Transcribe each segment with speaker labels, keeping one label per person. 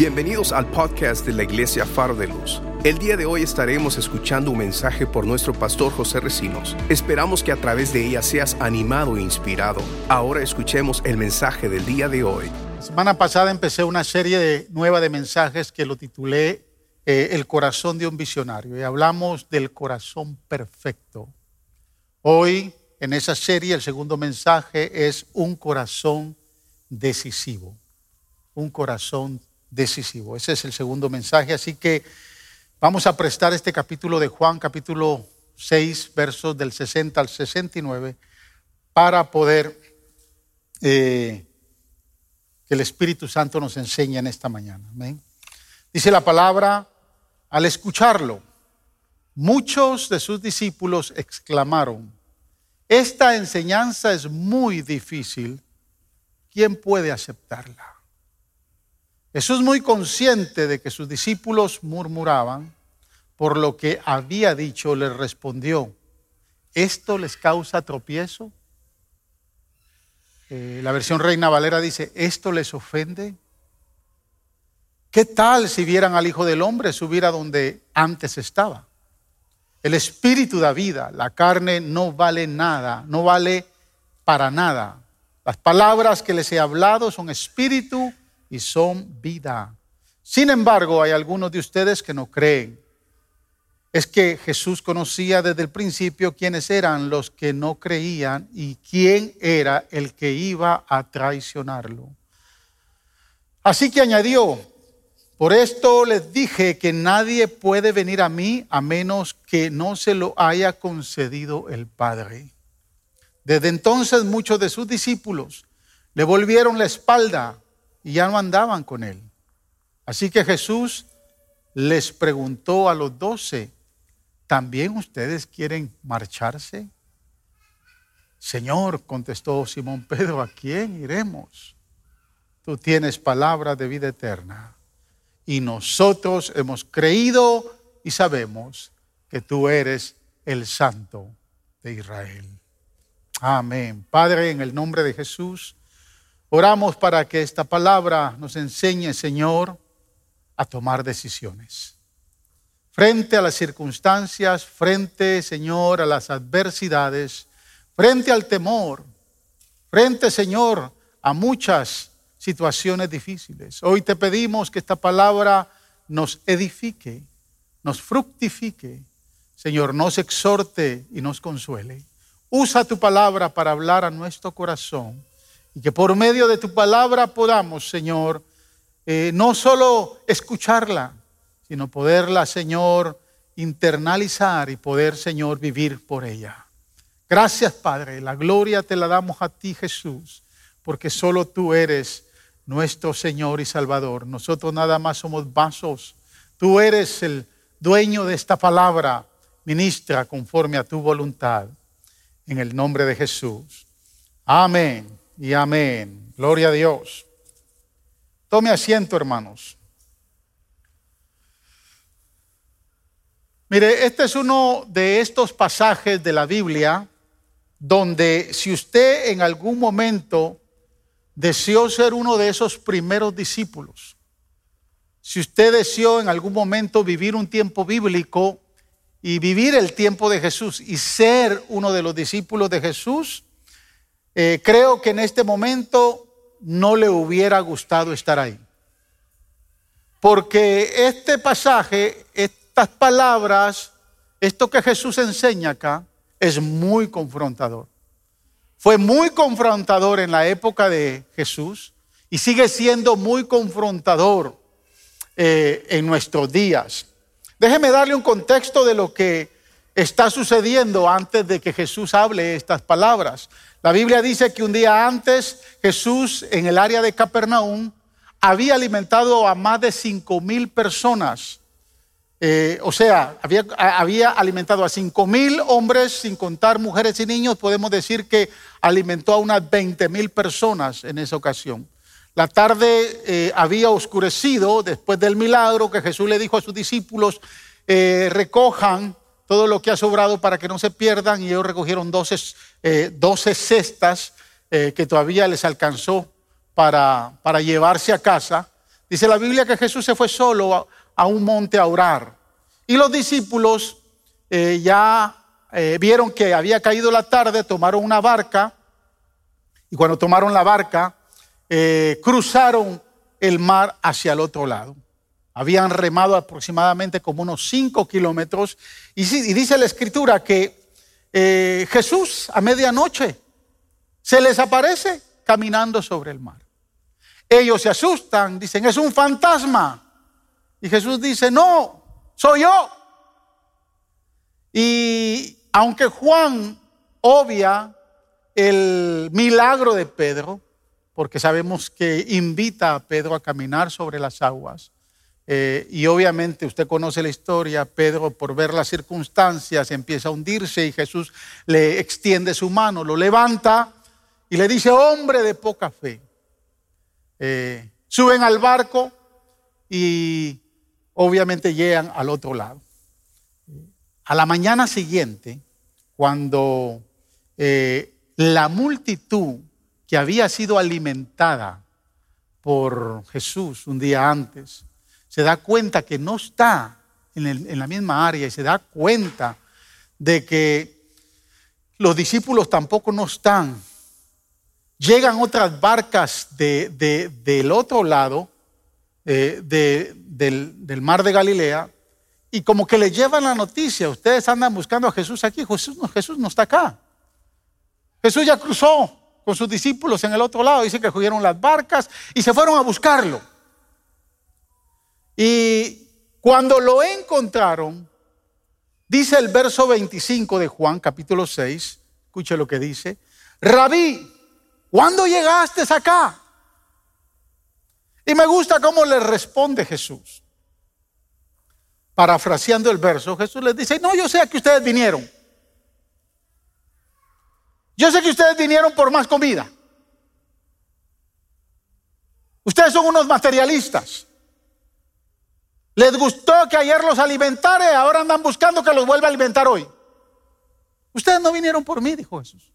Speaker 1: Bienvenidos al podcast de la Iglesia Faro de Luz. El día de hoy estaremos escuchando un mensaje por nuestro pastor José Recinos. Esperamos que a través de ella seas animado e inspirado. Ahora escuchemos el mensaje del día de hoy.
Speaker 2: La semana pasada empecé una serie de, nueva de mensajes que lo titulé eh, El corazón de un visionario y hablamos del corazón perfecto. Hoy en esa serie el segundo mensaje es un corazón decisivo. Un corazón decisivo. Ese es el segundo mensaje. Así que vamos a prestar este capítulo de Juan, capítulo 6, versos del 60 al 69, para poder eh, que el Espíritu Santo nos enseñe en esta mañana. Dice la palabra, al escucharlo, muchos de sus discípulos exclamaron, esta enseñanza es muy difícil, ¿quién puede aceptarla? Jesús muy consciente de que sus discípulos murmuraban, por lo que había dicho, les respondió, ¿esto les causa tropiezo? Eh, la versión Reina Valera dice, ¿esto les ofende? ¿Qué tal si vieran al Hijo del Hombre subir a donde antes estaba? El espíritu da vida, la carne no vale nada, no vale para nada. Las palabras que les he hablado son espíritu y son vida. Sin embargo, hay algunos de ustedes que no creen. Es que Jesús conocía desde el principio quiénes eran los que no creían y quién era el que iba a traicionarlo. Así que añadió, por esto les dije que nadie puede venir a mí a menos que no se lo haya concedido el Padre. Desde entonces muchos de sus discípulos le volvieron la espalda y ya no andaban con él. Así que Jesús les preguntó a los doce, ¿también ustedes quieren marcharse? Señor, contestó Simón Pedro, ¿a quién iremos? Tú tienes palabra de vida eterna y nosotros hemos creído y sabemos que tú eres el Santo de Israel. Amén. Padre, en el nombre de Jesús. Oramos para que esta palabra nos enseñe, Señor, a tomar decisiones. Frente a las circunstancias, frente, Señor, a las adversidades, frente al temor, frente, Señor, a muchas situaciones difíciles. Hoy te pedimos que esta palabra nos edifique, nos fructifique, Señor, nos exhorte y nos consuele. Usa tu palabra para hablar a nuestro corazón y que por medio de tu palabra podamos, Señor, eh, no solo escucharla, sino poderla, Señor, internalizar y poder, Señor, vivir por ella. Gracias, Padre. La gloria te la damos a ti, Jesús, porque solo tú eres nuestro Señor y Salvador. Nosotros nada más somos vasos. Tú eres el dueño de esta palabra. Ministra conforme a tu voluntad. En el nombre de Jesús. Amén y amén. Gloria a Dios. Tome asiento, hermanos. Mire, este es uno de estos pasajes de la Biblia donde si usted en algún momento deseó ser uno de esos primeros discípulos, si usted deseó en algún momento vivir un tiempo bíblico y vivir el tiempo de Jesús y ser uno de los discípulos de Jesús, eh, creo que en este momento no le hubiera gustado estar ahí. Porque este pasaje, estas palabras, esto que Jesús enseña acá, es muy confrontador. Fue muy confrontador en la época de Jesús y sigue siendo muy confrontador eh, en nuestros días. Déjeme darle un contexto de lo que está sucediendo antes de que Jesús hable estas palabras. La Biblia dice que un día antes Jesús en el área de Capernaum había alimentado a más de cinco mil personas. Eh, o sea, había, alimentado a cinco mil hombres, sin contar mujeres y niños. Podemos decir que alimentó a unas 20 mil personas en esa ocasión. La tarde eh, había oscurecido después del milagro que Jesús le dijo a sus discípulos, eh, recojan todo lo que ha sobrado para que no se pierdan y ellos recogieron 12, eh, cestas eh, que todavía les alcanzó para, para llevarse a casa. Dice la Biblia que Jesús se fue solo a, un monte a orar. Y los discípulos eh, ya vieron que había caído la tarde, tomaron una barca. Y cuando tomaron la barca, cruzaron el mar hacia el otro lado. Habían remado aproximadamente como unos cinco kilómetros. Y, dice la escritura que Jesús a medianoche se les aparece caminando sobre el mar. Ellos se asustan, dicen, es un fantasma. Y Jesús dice, no, soy yo. Y aunque Juan obvia el milagro de Pedro, porque sabemos que invita a Pedro a caminar sobre las aguas, eh, y obviamente usted conoce la historia, Pedro por ver las circunstancias empieza a hundirse y Jesús le extiende su mano, lo levanta y le dice, hombre de poca fe. Eh, suben al barco y obviamente llegan al otro lado. A la mañana siguiente, cuando eh, la multitud que había sido alimentada por Jesús un día antes, se da cuenta que no está en, la misma área y se da cuenta de que los discípulos tampoco no están llegan otras barcas del otro lado eh, del, mar de Galilea y como que le llevan la noticia, ustedes andan buscando a Jesús aquí, Jesús no, Jesús está acá. Jesús ya cruzó con sus discípulos en el otro lado, dice que cogieron las barcas y se fueron a buscarlo. Y cuando lo encontraron, dice el verso 25 de Juan capítulo 6, escuche lo que dice, Rabí, ¿Cuándo llegaste acá? Y me gusta cómo le responde Jesús. Parafraseando el verso, Jesús les dice, no, yo sé que ustedes vinieron. Yo sé que ustedes vinieron por más comida. Ustedes son unos materialistas. Les gustó que ayer los alimentara ahora andan buscando que los vuelva a alimentar hoy. Ustedes no vinieron por mí, dijo Jesús.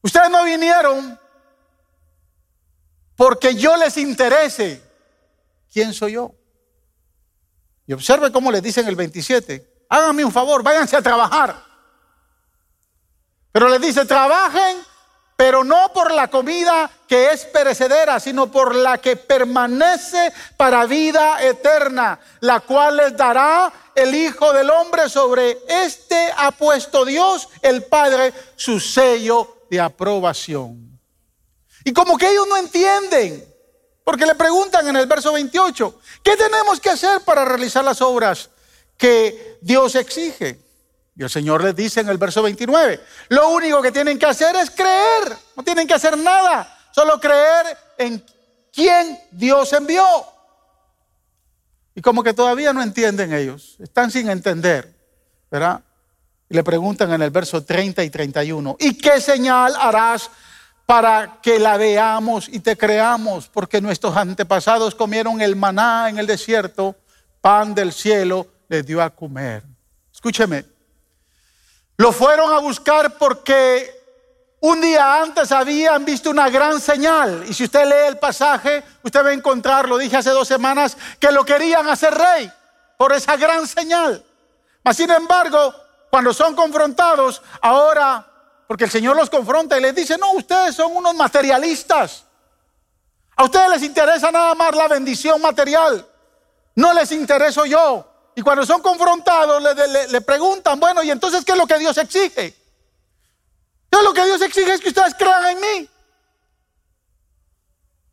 Speaker 2: Ustedes no vinieron porque yo les interese. ¿Quién soy yo? Y observe cómo les dicen el 27. Háganme un favor, váyanse a trabajar. Pero les dice, trabajen, pero no por la comida que es perecedera, sino por la que permanece para vida eterna, la cual les dará el Hijo del Hombre. Sobre este ha puesto Dios, el Padre, su sello de aprobación. Y como que ellos no entienden, porque le preguntan en el verso 28, ¿qué tenemos que hacer para realizar las obras que Dios exige? Y el Señor les dice en el verso 29, lo único que tienen que hacer es creer, no tienen que hacer nada, solo creer en quién Dios envió. Y como que todavía no entienden ellos, están sin entender, ¿verdad? Y le preguntan en el verso 30 y 31, ¿y qué señal harás para que la veamos y te creamos? Porque nuestros antepasados comieron el maná en el desierto, pan del cielo les dio a comer. Escúcheme, lo fueron a buscar porque un día antes habían visto una gran señal. Y si usted lee el pasaje, usted va a encontrar, lo dije hace dos semanas, que lo querían hacer rey por esa gran señal. Mas sin embargo, cuando son confrontados, ahora, porque el Señor los confronta y les dice, no, ustedes son unos materialistas. A ustedes les interesa nada más la bendición material. No les intereso yo. Y cuando son confrontados, le, preguntan, bueno, ¿y entonces qué es lo que Dios exige? ¿Qué lo que Dios exige es que ustedes crean en mí?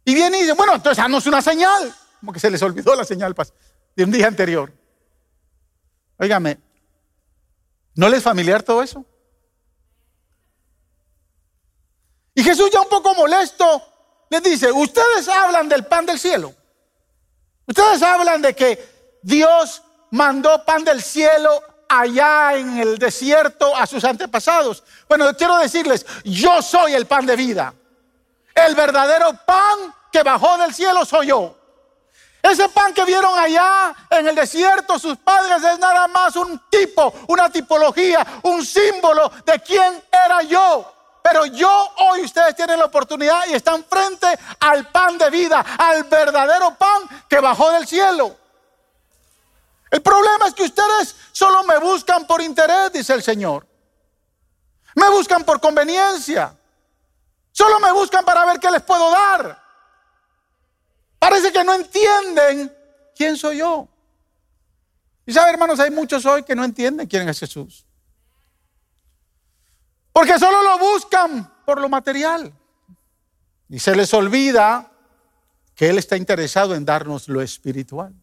Speaker 2: Y viene y dice, bueno, entonces danos una señal. Como que se les olvidó la señal de un día anterior. Óigame, ¿No les es familiar todo eso? Y Jesús ya un poco molesto les dice, ustedes hablan del pan del cielo. Ustedes hablan de que Dios mandó pan del cielo allá en el desierto a sus antepasados. Bueno, quiero decirles, yo soy el pan de vida. El verdadero pan que bajó del cielo soy yo. Ese pan que vieron allá en el desierto sus padres es nada más un tipo, una tipología, un símbolo de quién era yo. pero yo hoy ustedes tienen la oportunidad y están frente al pan de vida, al verdadero pan que bajó del cielo. El problema es que ustedes solo me buscan por interés, dice el Señor. Me buscan por conveniencia. Solo me buscan para ver qué les puedo dar. Parece que no entienden quién soy yo. Y sabe, hermanos, hay muchos hoy que no entienden quién es Jesús. Porque solo lo buscan por lo material. Y se les olvida que Él está interesado en darnos lo espiritual.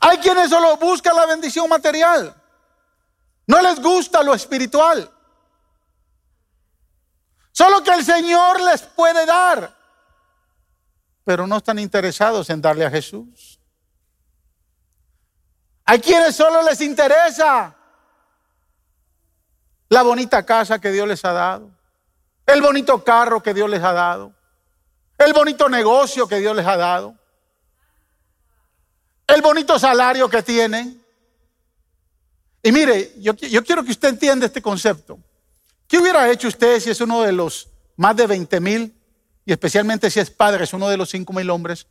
Speaker 2: Hay quienes solo buscan la bendición material. No les gusta lo espiritual. Solo que el Señor les puede dar. Pero no están interesados en darle a Jesús. Hay quienes solo les interesa la bonita casa que Dios les ha dado, el bonito carro que Dios les ha dado, el bonito negocio que Dios les ha dado, el bonito salario que tienen. Y mire, yo, quiero que usted entienda este concepto. ¿Qué hubiera hecho usted si es uno de los más de 20 mil, y especialmente si es padre, es uno de los 5 mil hombres,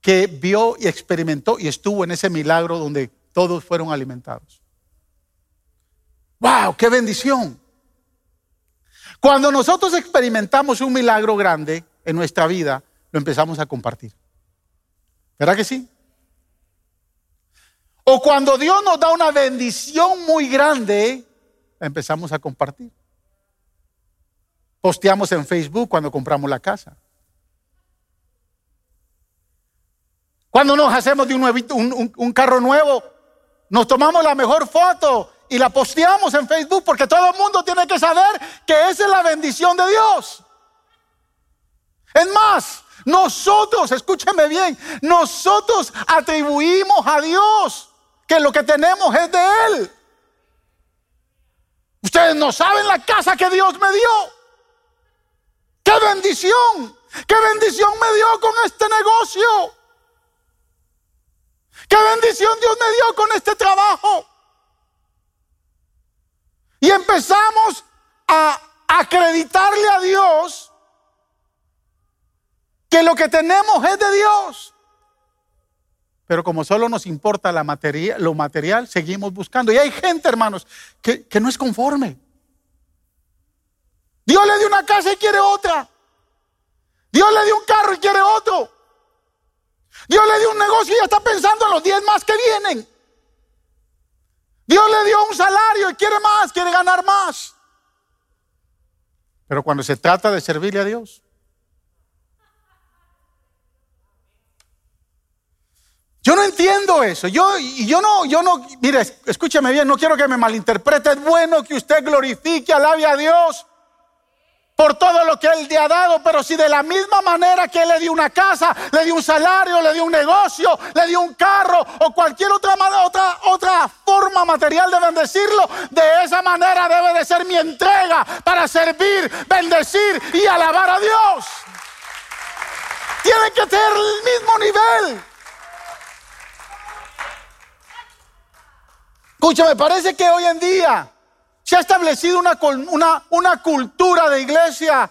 Speaker 2: que vio y experimentó y estuvo en ese milagro donde todos fueron alimentados? ¡Wow! ¡Qué bendición! Cuando nosotros experimentamos un milagro grande en nuestra vida, lo empezamos a compartir. ¿Verdad que sí? O cuando Dios nos da una bendición muy grande, empezamos a compartir. Posteamos en Facebook cuando compramos la casa. Cuando nos hacemos de un, un, carro nuevo, nos tomamos la mejor foto y la posteamos en Facebook porque todo el mundo tiene que saber que esa es la bendición de Dios. Es más, nosotros, escúcheme bien, nosotros atribuimos a Dios que lo que tenemos es de Él. Ustedes no saben la casa que Dios me dio. ¡Qué bendición! ¡Qué bendición me dio con este negocio! ¡Qué bendición Dios me dio con este trabajo! Y empezamos a acreditarle a Dios que lo que tenemos es de Dios. Pero como solo nos importa la materia, lo material, seguimos buscando. Y hay gente, hermanos, que, que no es conforme. Dios le dio una casa y quiere otra. Dios le dio un carro y quiere otro. Dios le dio un negocio y ya está pensando en los 10 más que vienen. Dios le dio un salario y quiere más, quiere ganar más. Pero cuando se trata de servirle a Dios, Yo no entiendo eso. Yo, no, yo no, mire, escúcheme bien, no quiero que me malinterprete. Es bueno que usted glorifique, alabe a Dios por todo lo que Él le ha dado, pero si de la misma manera que Él le dio una casa, le dio un salario, le dio un negocio, le dio un carro o cualquier otra, otra, otra forma material de bendecirlo, de esa manera debe de ser mi entrega para servir, bendecir y alabar a Dios. Tiene que tener el mismo nivel. Escúchame, parece que hoy en día se ha establecido una, una, una cultura de iglesia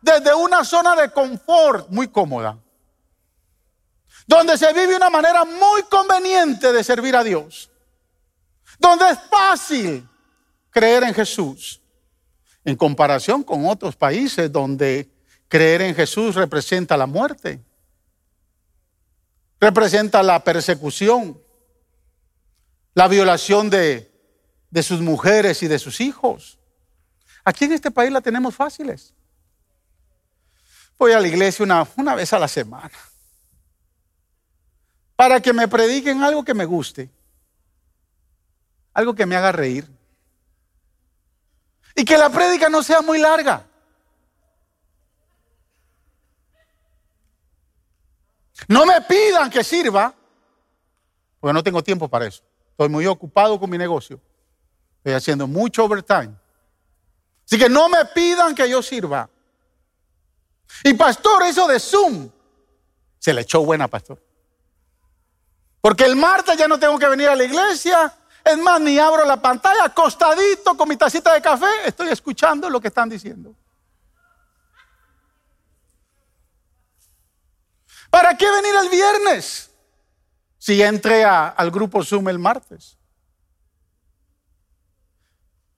Speaker 2: desde una zona de confort muy cómoda, donde se vive una manera muy conveniente de servir a Dios, donde es fácil creer en Jesús, en comparación con otros países donde creer en Jesús representa la muerte, representa la persecución, la violación de, sus mujeres y de sus hijos. Aquí en este país la tenemos fáciles. Voy a la iglesia una, una vez a la semana para que me prediquen algo que me guste, algo que me haga reír. Y que la prédica no sea muy larga. No me pidan que sirva, porque no tengo tiempo para eso. Estoy muy ocupado con mi negocio. Estoy haciendo mucho overtime. Así que no me pidan que yo sirva. Y pastor, eso de Zoom, se le echó buena, pastor. Porque el martes ya no tengo que venir a la iglesia, Es más, ni abro la pantalla, acostadito con mi tacita de café, estoy escuchando lo que están diciendo. ¿Para qué venir el viernes? Si entré al grupo Zoom el martes.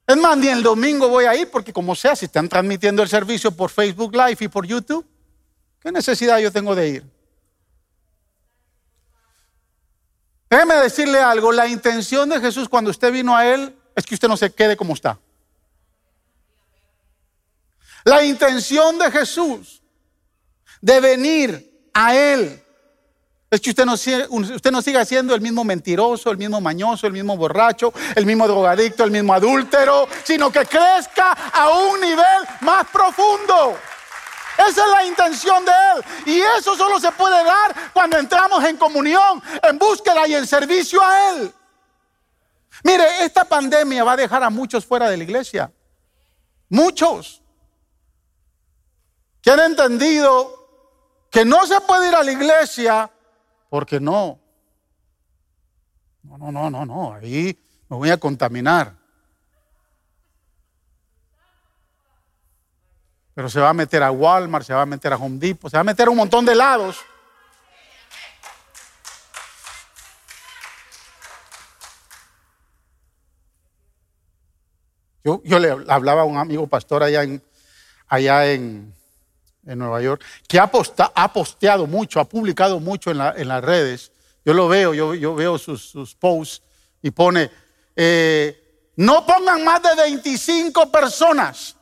Speaker 2: Es más, ni el domingo voy a ir porque como sea, si están transmitiendo el servicio por Facebook Live y por YouTube, ¿qué necesidad yo tengo de ir? Déjeme decirle algo, la intención de Jesús cuando usted vino a Él es que usted no se quede como está. La intención de Jesús de venir a Él es que usted no, usted siga siendo el mismo mentiroso, el mismo mañoso, el mismo borracho, el mismo drogadicto, el mismo adúltero, sino que crezca a un nivel más profundo. Esa es la intención de Él. Y eso solo se puede dar cuando entramos en comunión, en búsqueda y en servicio a Él. Mire, esta pandemia va a dejar a muchos fuera de la iglesia. Muchos. Que han entendido que no se puede ir a la iglesia porque no. No, no, no, no, no. Ahí me voy a contaminar. Pero se va a meter a Walmart, se va a meter a Home Depot, se va a meter a un montón de lados. Yo, yo, le hablaba a un amigo pastor allá en, allá en, en Nueva York, que ha, posteado mucho, ha publicado mucho en, las redes. Yo lo veo, yo, veo sus, posts y pone, eh, no pongan más de 25 personas.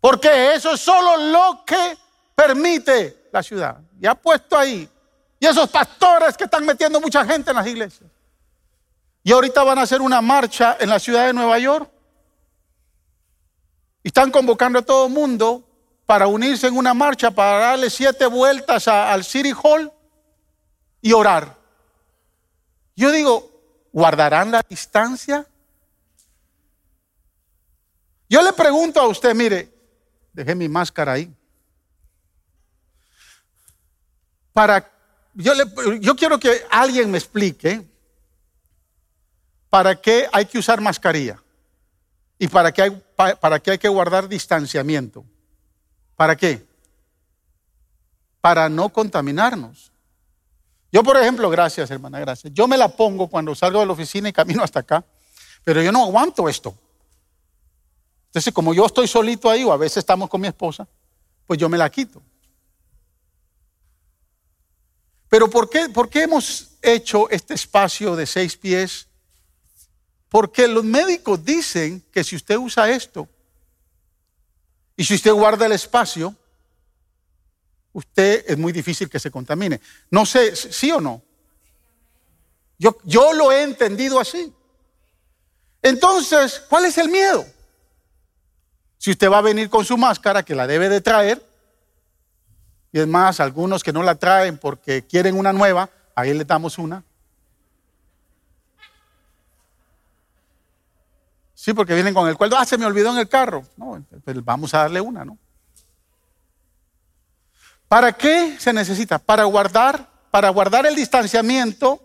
Speaker 2: Porque eso es solo lo que permite la ciudad. Y ha puesto ahí. Y esos pastores que están metiendo mucha gente en las iglesias. Y ahorita van a hacer una marcha en la ciudad de Nueva York. Y están convocando a todo el mundo para unirse en una marcha, para darle siete vueltas al City Hall y orar. Yo digo, ¿guardarán la distancia? Yo le pregunto a usted, mire, Dejé mi máscara ahí. Para, yo, yo quiero que alguien me explique para qué hay que usar mascarilla y para qué hay, para qué hay que guardar distanciamiento. ¿Para qué? Para no contaminarnos. Yo, por ejemplo, gracias, hermana, gracias. Yo me la pongo cuando salgo de la oficina y camino hasta acá, pero yo no aguanto esto. Entonces, como yo estoy solito ahí, o a veces estamos con mi esposa, pues yo me la quito. Pero ¿por qué, ¿por qué hemos hecho este espacio de seis pies? Porque los médicos dicen que si usted usa esto y si usted guarda el espacio, usted es muy difícil que se contamine. No sé, sí o no. Yo, yo lo he entendido así. Entonces, ¿cuál es el miedo? Si usted va a venir con su máscara, que la debe de traer, y es más, algunos que no la traen porque quieren una nueva, ahí le damos una. Sí, porque vienen con el cuello, ah, se me olvidó en el carro. No, pues vamos a darle una, ¿no? ¿Para qué se necesita? Para guardar, para guardar el distanciamiento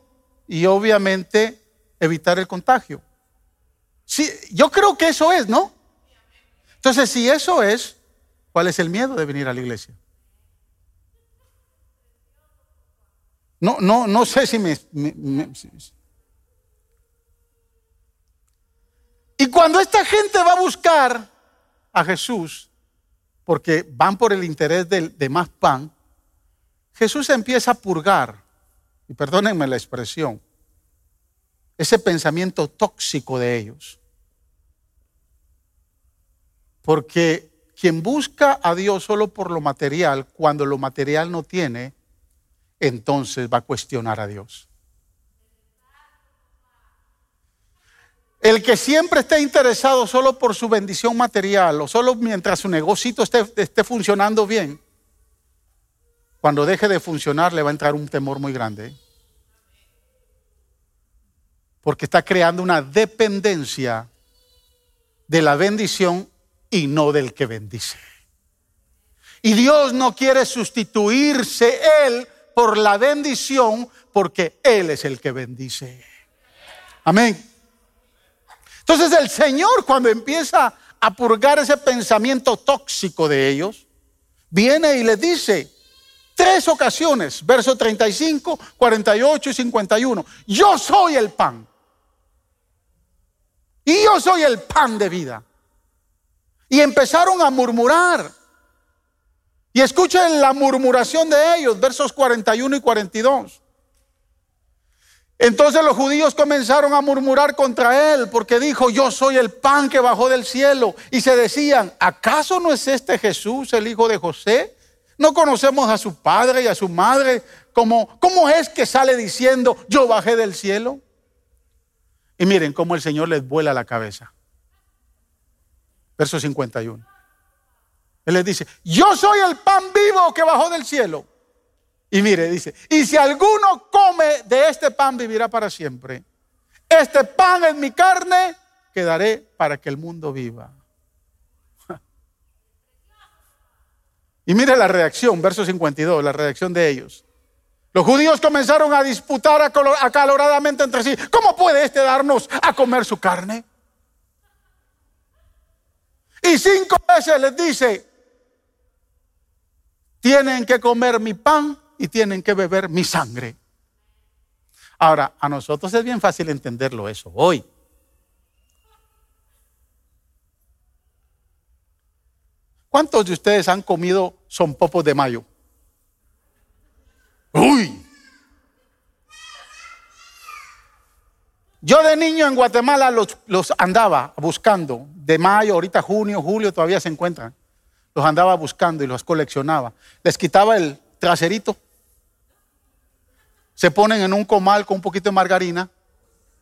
Speaker 2: y obviamente evitar el contagio. Sí, yo creo que eso es, ¿no? Entonces, si eso es, ¿cuál es el miedo de venir a la iglesia? No, no, no sé si me, Y cuando esta gente va a buscar a Jesús, porque van por el interés de, de más pan, Jesús empieza a purgar, y perdónenme la expresión, ese pensamiento tóxico de ellos. Porque quien busca a Dios solo por lo material, cuando lo material no tiene, entonces va a cuestionar a Dios. El que siempre esté interesado solo por su bendición material o solo mientras su negocio esté, esté, funcionando bien, cuando deje de funcionar le va a entrar un temor muy grande. Porque está creando una dependencia de la bendición y no del que bendice. Y Dios no quiere sustituirse Él por la bendición porque Él es el que bendice. Amén. Entonces el Señor cuando empieza a purgar ese pensamiento tóxico de ellos, viene y les dice, tres ocasiones, versos 35, 48 y 51, yo soy el pan. Y yo soy el pan de vida. Y empezaron a murmurar. Y escuchen la murmuración de ellos, versos 41 y 42. Entonces los judíos comenzaron a murmurar contra él porque dijo, yo soy el pan que bajó del cielo. Y se decían, ¿acaso no es este Jesús, el hijo de José? ¿No conocemos a su padre y a su madre? ¿Cómo, cómo es que sale diciendo, yo bajé del cielo? Y miren cómo el Señor les vuela la cabeza. Verso 51. Él les dice, yo soy el pan vivo que bajó del cielo. Y mire, dice, y si alguno come de este pan vivirá para siempre. Este pan es mi carne que daré para que el mundo viva. Y mire la reacción, verso 52, la reacción de ellos. Los judíos comenzaron a disputar acaloradamente entre sí. ¿Cómo puede este darnos a comer su carne? Y cinco veces les dice, tienen que comer mi pan y tienen que beber mi sangre. Ahora, a nosotros es bien fácil entenderlo eso hoy. ¿Cuántos de ustedes han comido son popos de mayo? Uy. Yo de niño en Guatemala los, los, andaba buscando, de mayo, ahorita junio, julio todavía se encuentran. Los andaba buscando y los coleccionaba. Les quitaba el traserito se ponen en un comal con un poquito de margarina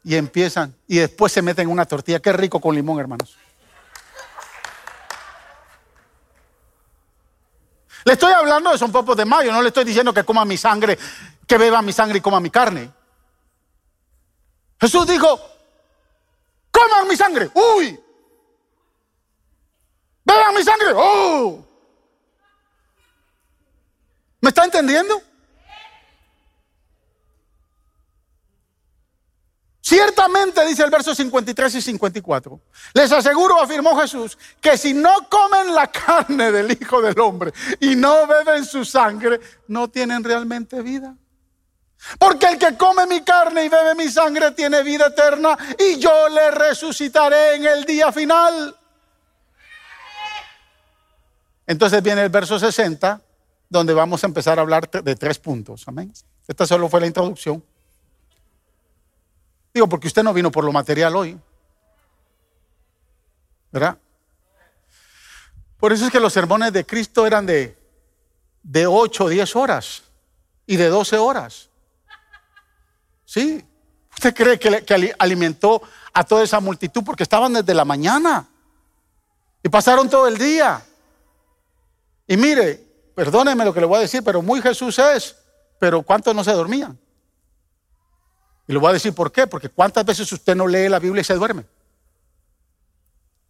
Speaker 2: y empiezan, y después se meten en una tortilla. Qué rico con limón, hermanos. Le estoy hablando de son popos de mayo, no le estoy diciendo que coma mi sangre, que beba mi sangre y coma mi carne. Jesús dijo, coman mi sangre, uy, beban mi sangre, oh. ¿Me está entendiendo? Ciertamente, dice el verso 53 y 54, les aseguro, afirmó Jesús, que si no comen la carne del Hijo del Hombre y no beben su sangre, no tienen realmente vida. Porque el que come mi carne y bebe mi sangre tiene vida eterna y yo le resucitaré en el día final. Entonces viene el verso 60, donde vamos a empezar a hablar de tres puntos. Amén. Esta solo fue la introducción. Digo, porque usted no vino por lo material hoy. ¿Verdad? Por eso es que los sermones de Cristo eran de, de 8 o 10 horas y de 12 horas. ¿Sí? ¿Usted cree que, que alimentó a toda esa multitud porque estaban desde la mañana y pasaron todo el día? Y mire, perdóneme lo que le voy a decir, pero muy Jesús es, pero ¿cuántos no se dormían? Y le voy a decir por qué, porque cuántas veces usted no lee la Biblia y se duerme.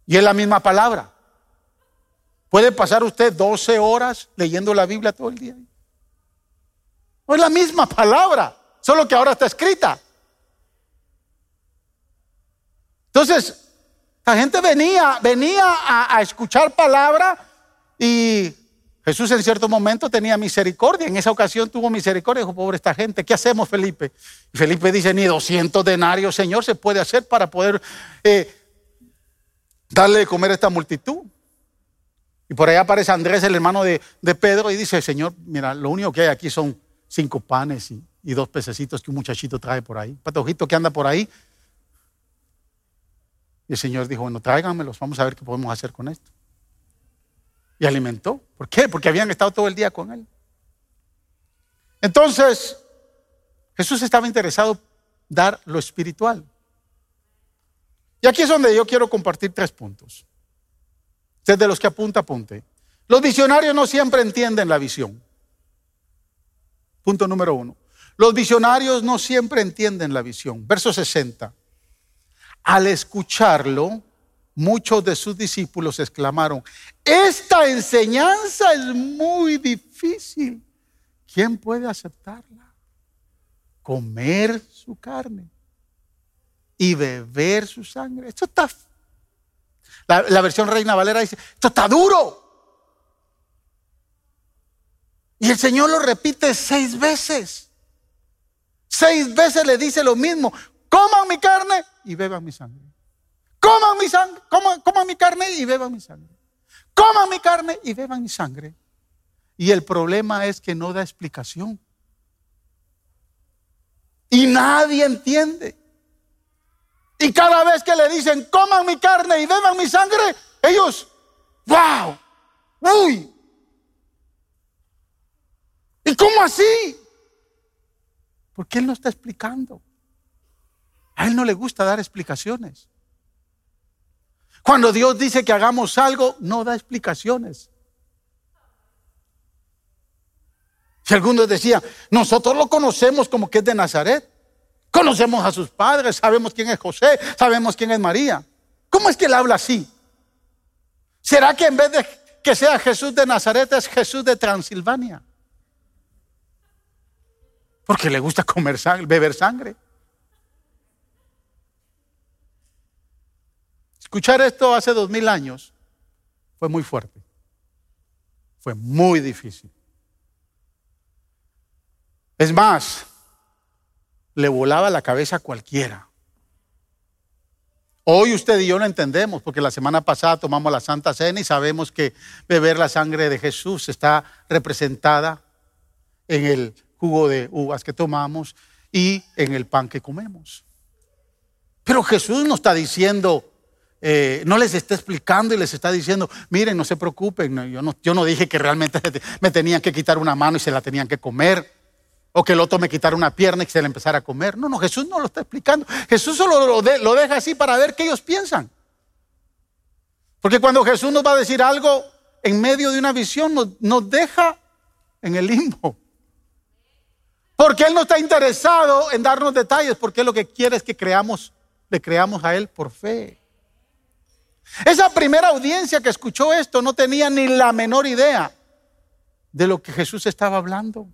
Speaker 2: Y es la misma palabra. Puede pasar usted 12 horas leyendo la Biblia todo el día. No es la misma palabra, solo que ahora está escrita. Entonces, la gente venía, venía a, a escuchar palabra y Jesús en cierto momento tenía misericordia. En esa ocasión tuvo misericordia. Dijo, pobre esta gente, ¿qué hacemos, Felipe? Y Felipe dice, ni 200 denarios, Señor, se puede hacer para poder eh, darle de comer a esta multitud. Y por ahí aparece Andrés, el hermano de, Pedro, y dice, Señor, mira, lo único que hay aquí son cinco panes y, dos pececitos que un muchachito trae por ahí. Patojito que anda por ahí. Y el Señor dijo, bueno, tráiganmelos, vamos a ver qué podemos hacer con esto y alimentó. ¿Por qué? Porque habían estado todo el día con él. Entonces, Jesús estaba interesado en dar lo espiritual. Y aquí es donde yo quiero compartir tres puntos. Usted de los que apunta, apunte. Los visionarios no siempre entienden la visión. Punto número uno. Los visionarios no siempre entienden la visión. Verso 60. Al escucharlo, muchos de sus discípulos exclamaron, esta enseñanza es muy difícil. ¿Quién puede aceptarla? Comer su carne y beber su sangre. Esto está... La, versión Reina Valera dice, esto está duro. Y el Señor lo repite seis veces. Seis veces le dice lo mismo. Coman mi carne y beban mi sangre. Coman mi sangre, coman, mi carne y beban mi sangre. Coman mi carne y beban mi sangre. Y el problema es que no da explicación. Y nadie entiende. Y cada vez que le dicen, coman mi carne y beban mi sangre, ellos, wow, uy. ¿Y cómo así? Porque Él no está explicando. A Él no le gusta dar explicaciones. Cuando Dios dice que hagamos algo, no da explicaciones. Si algunos decían, nosotros lo conocemos como que es de Nazaret. Conocemos a sus padres, sabemos quién es José, sabemos quién es María. ¿Cómo es que él habla así? ¿Será que en vez de que sea Jesús de Nazaret es Jesús de Transilvania? Porque le gusta comer sangre, beber sangre. Escuchar esto hace dos mil años fue muy fuerte. Fue muy difícil. Es más, le volaba la cabeza a cualquiera. Hoy usted y yo lo entendemos, porque la semana pasada tomamos la Santa Cena y sabemos que beber la sangre de Jesús está representada en el jugo de uvas que tomamos y en el pan que comemos. Pero Jesús no está diciendo, eh, no les está explicando y les está diciendo, miren, no se preocupen, yo, no, yo no dije que realmente me tenían que quitar una mano y se la tenían que comer, o que el otro me quitara una pierna y se la empezara a comer. No, no, Jesús no lo está explicando. Jesús solo lo, lo deja así para ver qué ellos piensan. Porque cuando Jesús nos va a decir algo en medio de una visión, nos, deja en el limbo. Porque Él no está interesado en darnos detalles, porque lo que quiere es que creamos, le creamos a Él por fe. Esa primera audiencia que escuchó esto no tenía ni la menor idea de lo que Jesús estaba hablando.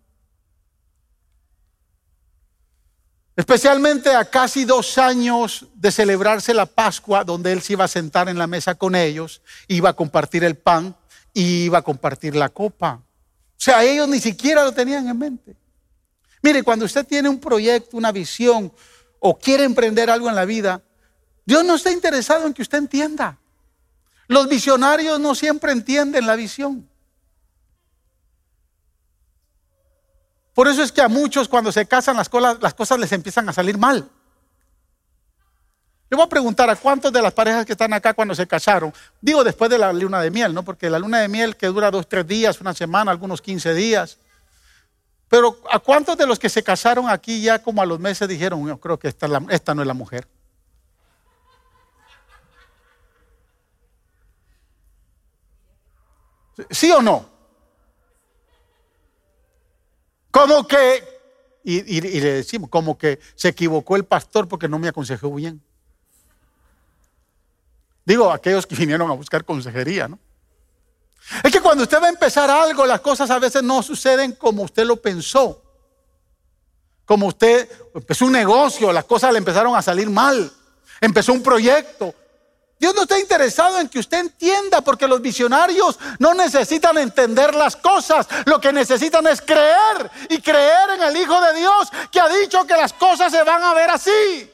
Speaker 2: Especialmente a casi dos años de celebrarse la Pascua, donde Él se iba a sentar en la mesa con ellos, iba a compartir el pan y iba a compartir la copa. O sea, ellos ni siquiera lo tenían en mente. Mire, cuando usted tiene un proyecto, una visión o quiere emprender algo en la vida, Dios no está interesado en que usted entienda. Los visionarios no siempre entienden la visión. Por eso es que a muchos cuando se casan las cosas, las cosas les empiezan a salir mal. Le voy a preguntar a cuántos de las parejas que están acá cuando se casaron, digo después de la luna de miel, ¿no? Porque la luna de miel que dura dos, tres días, una semana, algunos 15 días. Pero a cuántos de los que se casaron aquí ya como a los meses dijeron, yo creo que esta no es la mujer. ¿Sí o no? Como que, y, le decimos, como que se equivocó el pastor porque no me aconsejó bien. Digo, aquellos que vinieron a buscar consejería, ¿no? Es que cuando usted va a empezar algo, las cosas a veces no suceden como usted lo pensó. Como usted empezó un negocio, las cosas le empezaron a salir mal. Empezó un proyecto, Dios no está interesado en que usted entienda, porque los visionarios no necesitan entender las cosas, lo que necesitan es creer y creer en el Hijo de Dios que ha dicho que las cosas se van a ver así.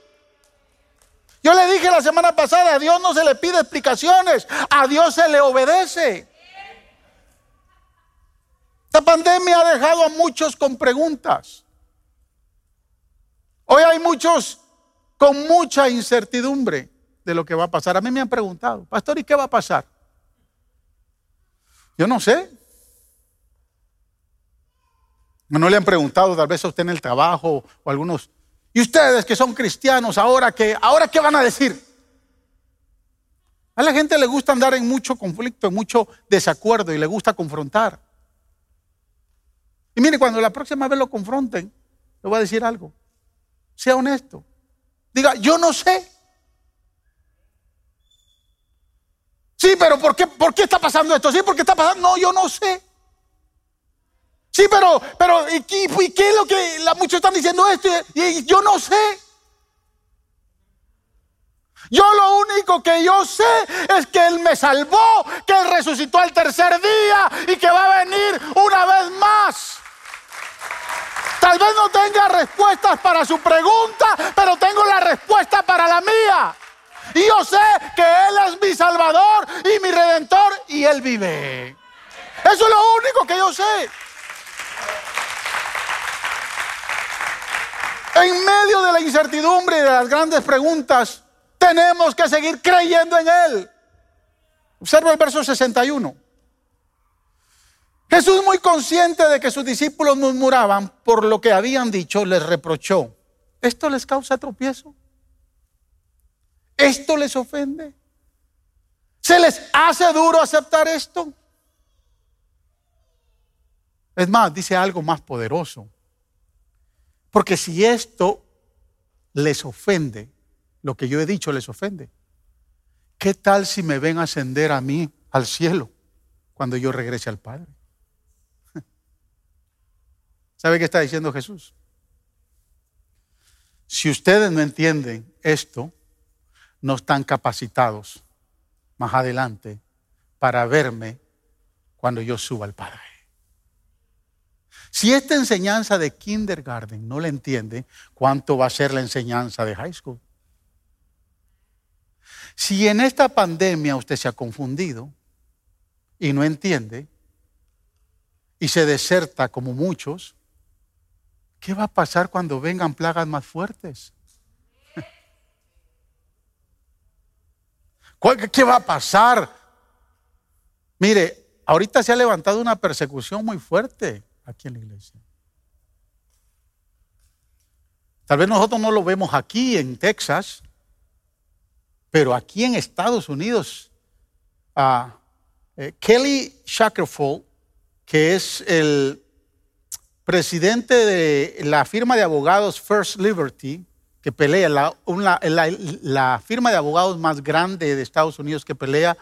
Speaker 2: Yo le dije la semana pasada, a Dios no se le pide explicaciones, a Dios se le obedece. Esta pandemia ha dejado a muchos con preguntas. Hoy hay muchos con mucha incertidumbre de lo que va a pasar. A mí me han preguntado, pastor, ¿y qué va a pasar? Yo no sé. No le han preguntado tal vez a usted en el trabajo o algunos. ¿Y ustedes que son cristianos, ahora qué, ahora qué van a decir? A la gente le gusta andar en mucho conflicto, en mucho desacuerdo y le gusta confrontar. Y mire, cuando la próxima vez lo confronten, le voy a decir algo. Sea honesto. Diga, yo no sé. Sí, pero ¿por qué, ¿por qué está pasando esto? Sí, ¿por qué está pasando? No, yo no sé. Sí, pero, pero ¿y qué, es lo que muchos están diciendo esto? Y, yo no sé. Yo lo único que yo sé es que Él me salvó, que Él resucitó al tercer día y que va a venir una vez más. Tal vez no tenga respuestas para su pregunta, pero tengo la respuesta para la mía. Y yo sé que Él es mi Salvador y mi Redentor y Él vive. Eso es lo único que yo sé. En medio de la incertidumbre y de las grandes preguntas, tenemos que seguir creyendo en Él. Observa el verso 61. Jesús, muy consciente de que sus discípulos murmuraban por lo que habían dicho, les reprochó. ¿Esto les causa tropiezo? ¿Esto les ofende? ¿Se les hace duro aceptar esto? Es más, dice algo más poderoso. Porque si esto les ofende, lo que yo he dicho les ofende, ¿qué tal si me ven ascender a mí al cielo cuando yo regrese al Padre? ¿Sabe qué está diciendo Jesús? Si ustedes no entienden esto, no están capacitados más adelante para verme cuando yo suba al Padre. Si esta enseñanza de kindergarten no la entiende, ¿cuánto va a ser la enseñanza de high school? Si en esta pandemia usted se ha confundido y no entiende y se deserta como muchos, ¿qué va a pasar cuando vengan plagas más fuertes? ¿Qué va a pasar? Mire, ahorita se ha levantado una persecución muy fuerte aquí en la iglesia. Tal vez nosotros no lo vemos aquí en Texas, pero aquí en Estados Unidos, uh, Kelly Shackelford, que es el presidente de la firma de abogados First Liberty, que pelea, la, firma de abogados más grande de Estados Unidos que pelea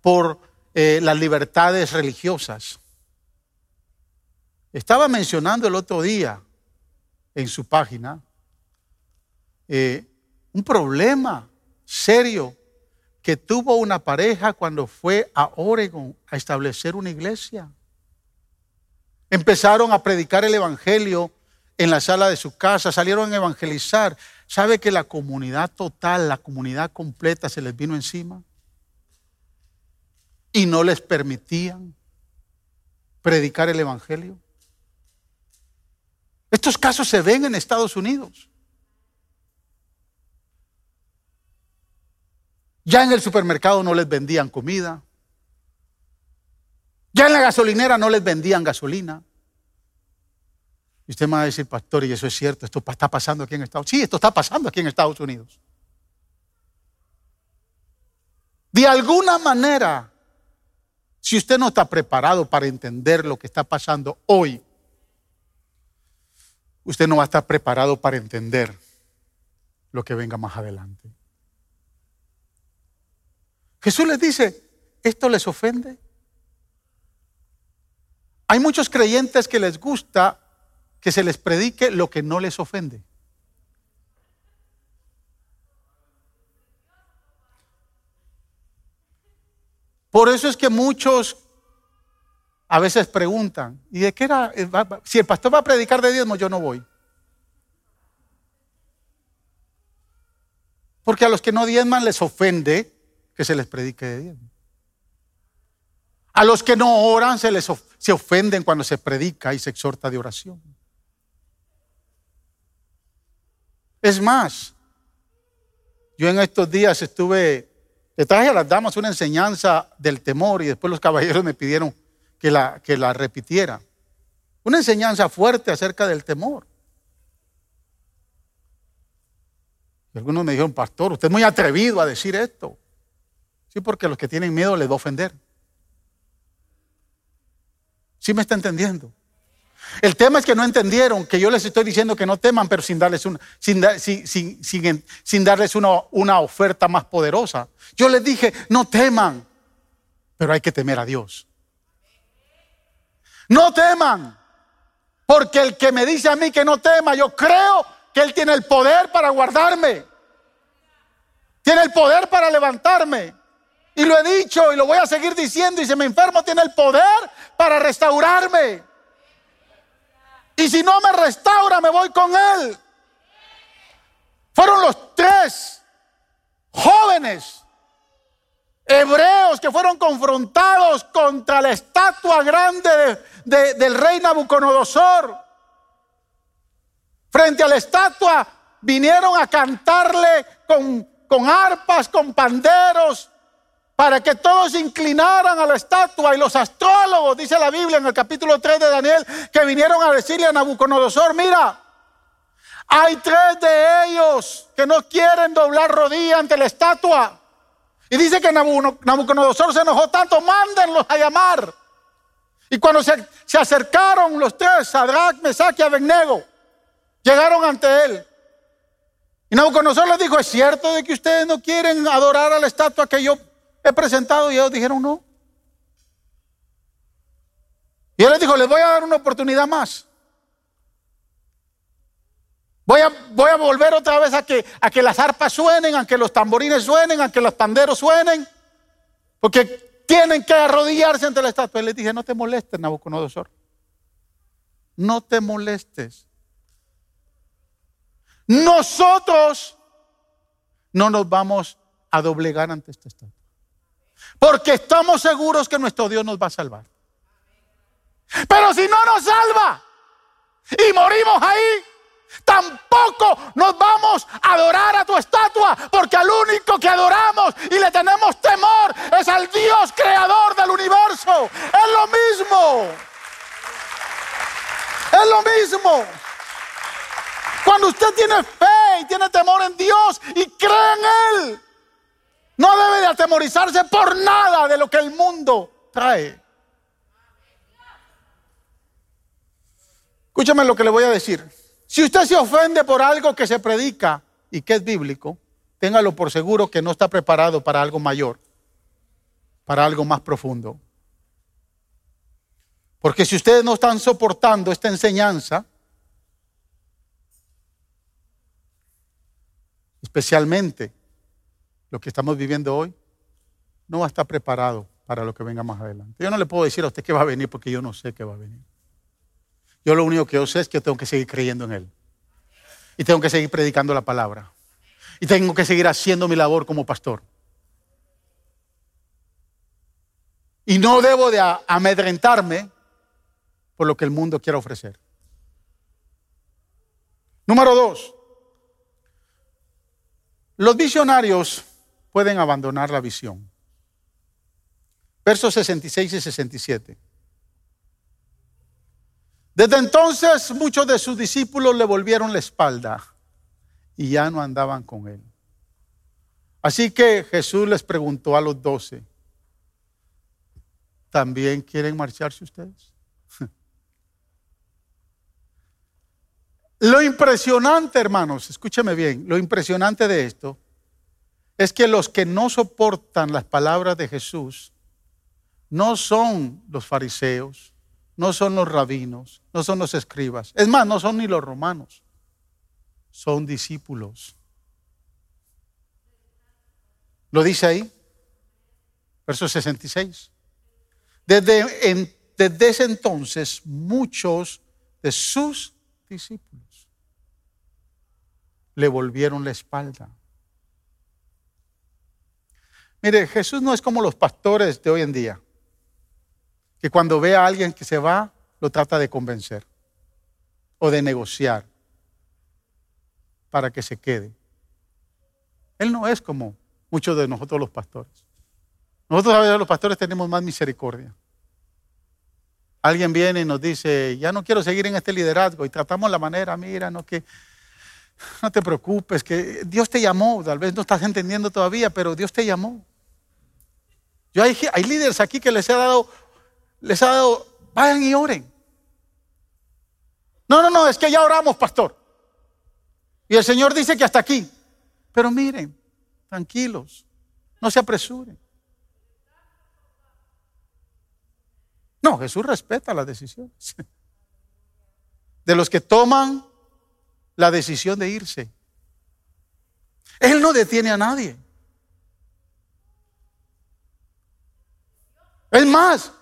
Speaker 2: por eh, las libertades religiosas. Estaba mencionando el otro día en su página eh, un problema serio que tuvo una pareja cuando fue a Oregon a establecer una iglesia. Empezaron a predicar el Evangelio en la sala de su casa, salieron a evangelizar. ¿Sabe que la comunidad total, la comunidad completa se les vino encima? Y no les permitían predicar el Evangelio. Estos casos se ven en Estados Unidos. Ya en el supermercado no les vendían comida. Ya en la gasolinera no les vendían gasolina. Y usted me va a decir, pastor, y eso es cierto, esto está pasando aquí en Estados Unidos. Sí, esto está pasando aquí en Estados Unidos. De alguna manera, si usted no está preparado para entender lo que está pasando hoy, usted no va a estar preparado para entender lo que venga más adelante. Jesús les dice, ¿esto les ofende? Hay muchos creyentes que les gusta que se les predique lo que no les ofende. Por eso es que muchos a veces preguntan, ¿y de qué era? Eh, si el pastor va a predicar de diezmo, yo no voy. Porque a los que no diezman les ofende que se les predique de diezmo. A los que no oran se les se ofenden cuando se predica y se exhorta de oración. Es más, yo en estos días estuve, le traje a las damas una enseñanza del temor y después los caballeros me pidieron que la, que la repitiera. Una enseñanza fuerte acerca del temor. Y algunos me dijeron, pastor, usted es muy atrevido a decir esto. Sí, porque los que tienen miedo les va a ofender. ¿Sí me está entendiendo? El tema es que no entendieron que yo les estoy diciendo que no teman, pero sin darles una, sin, darles una, una oferta más poderosa. Yo les dije, no teman, pero hay que temer a Dios. No teman, porque el que me dice a mí que no tema, yo creo que Él tiene el poder para guardarme tiene el poder para levantarme. Y lo he dicho y lo voy a seguir diciendo. Y si me enfermo, tiene el poder para restaurarme. Y si no me restaura, me voy con Él. Fueron los tres jóvenes hebreos que fueron confrontados contra la estatua grande del rey Nabucodonosor. Frente a la estatua vinieron a cantarle con, con arpas, con panderos, para que todos se inclinaran a la estatua. Y los astrólogos, dice la Biblia en el capítulo 3 de Daniel, que vinieron a decirle a Nabucodonosor, mira, hay tres de ellos que no quieren doblar rodilla ante la estatua. Y dice que Nabucodonosor se enojó tanto, mándenlos a llamar. Y cuando se, se acercaron los tres, Sadrach, Mesach y Abednego, llegaron ante él. Y Nabucodonosor les dijo, ¿es cierto de que ustedes no quieren adorar a la estatua que yo he presentado? Y ellos dijeron, no. Y él les dijo, les voy a dar una oportunidad más. Voy a, voy a volver otra vez a que, a que las arpas suenen, a que los tamborines suenen, a que los panderos suenen. Porque tienen que arrodillarse ante la estatua. Y les dije, no te molestes, Nabucodonosor. No te molestes. Nosotros no nos vamos a doblegar ante esta estatua. Porque estamos seguros que nuestro Dios nos va a salvar. Pero si no nos salva y morimos ahí, Tampoco nos vamos a adorar a tu estatua, porque al único que adoramos y le tenemos temor es al Dios creador del universo. Es lo mismo. Es lo mismo. Cuando usted tiene fe y tiene temor en Dios y cree en Él, no debe de atemorizarse por nada de lo que el mundo trae. Escúchame lo que le voy a decir. Si usted se ofende por algo que se predica y que es bíblico, téngalo por seguro que no está preparado para algo mayor, para algo más profundo. Porque si ustedes no están soportando esta enseñanza, especialmente lo que estamos viviendo hoy, no va a estar preparado para lo que venga más adelante. Yo no le puedo decir a usted qué va a venir porque yo no sé qué va a venir. Yo lo único que yo sé es que tengo que seguir creyendo en Él. Y tengo que seguir predicando la palabra. Y tengo que seguir haciendo mi labor como pastor. Y no debo de amedrentarme por lo que el mundo quiera ofrecer. Número dos. Los visionarios pueden abandonar la visión. Versos 66 y 67. Desde entonces muchos de sus discípulos le volvieron la espalda y ya no andaban con él. Así que Jesús les preguntó a los doce, ¿también quieren marcharse ustedes? Lo impresionante, hermanos, escúcheme bien, lo impresionante de esto es que los que no soportan las palabras de Jesús no son los fariseos, no son los rabinos, no son los escribas. Es más, no son ni los romanos, son discípulos. Lo dice ahí, verso 66. Desde, desde ese entonces, muchos de sus discípulos le volvieron la espalda. Mire, Jesús no es como los pastores de hoy en día que cuando ve a alguien que se va, lo trata de convencer o de negociar para que se quede. Él no es como muchos de nosotros los pastores. Nosotros a veces los pastores tenemos más misericordia. Alguien viene y nos dice, ya no quiero seguir en este liderazgo y tratamos la manera, mira, no que no te preocupes, que Dios te llamó, tal vez no estás entendiendo todavía, pero Dios te llamó. Yo hay, hay líderes aquí que les he dado les ha dado, vayan y oren. No, no, no, es que ya oramos, pastor. Y el Señor dice que hasta aquí. Pero miren, tranquilos, no se apresuren. No, Jesús respeta las decisiones de los que toman la decisión de irse. Él no detiene a nadie. Es más,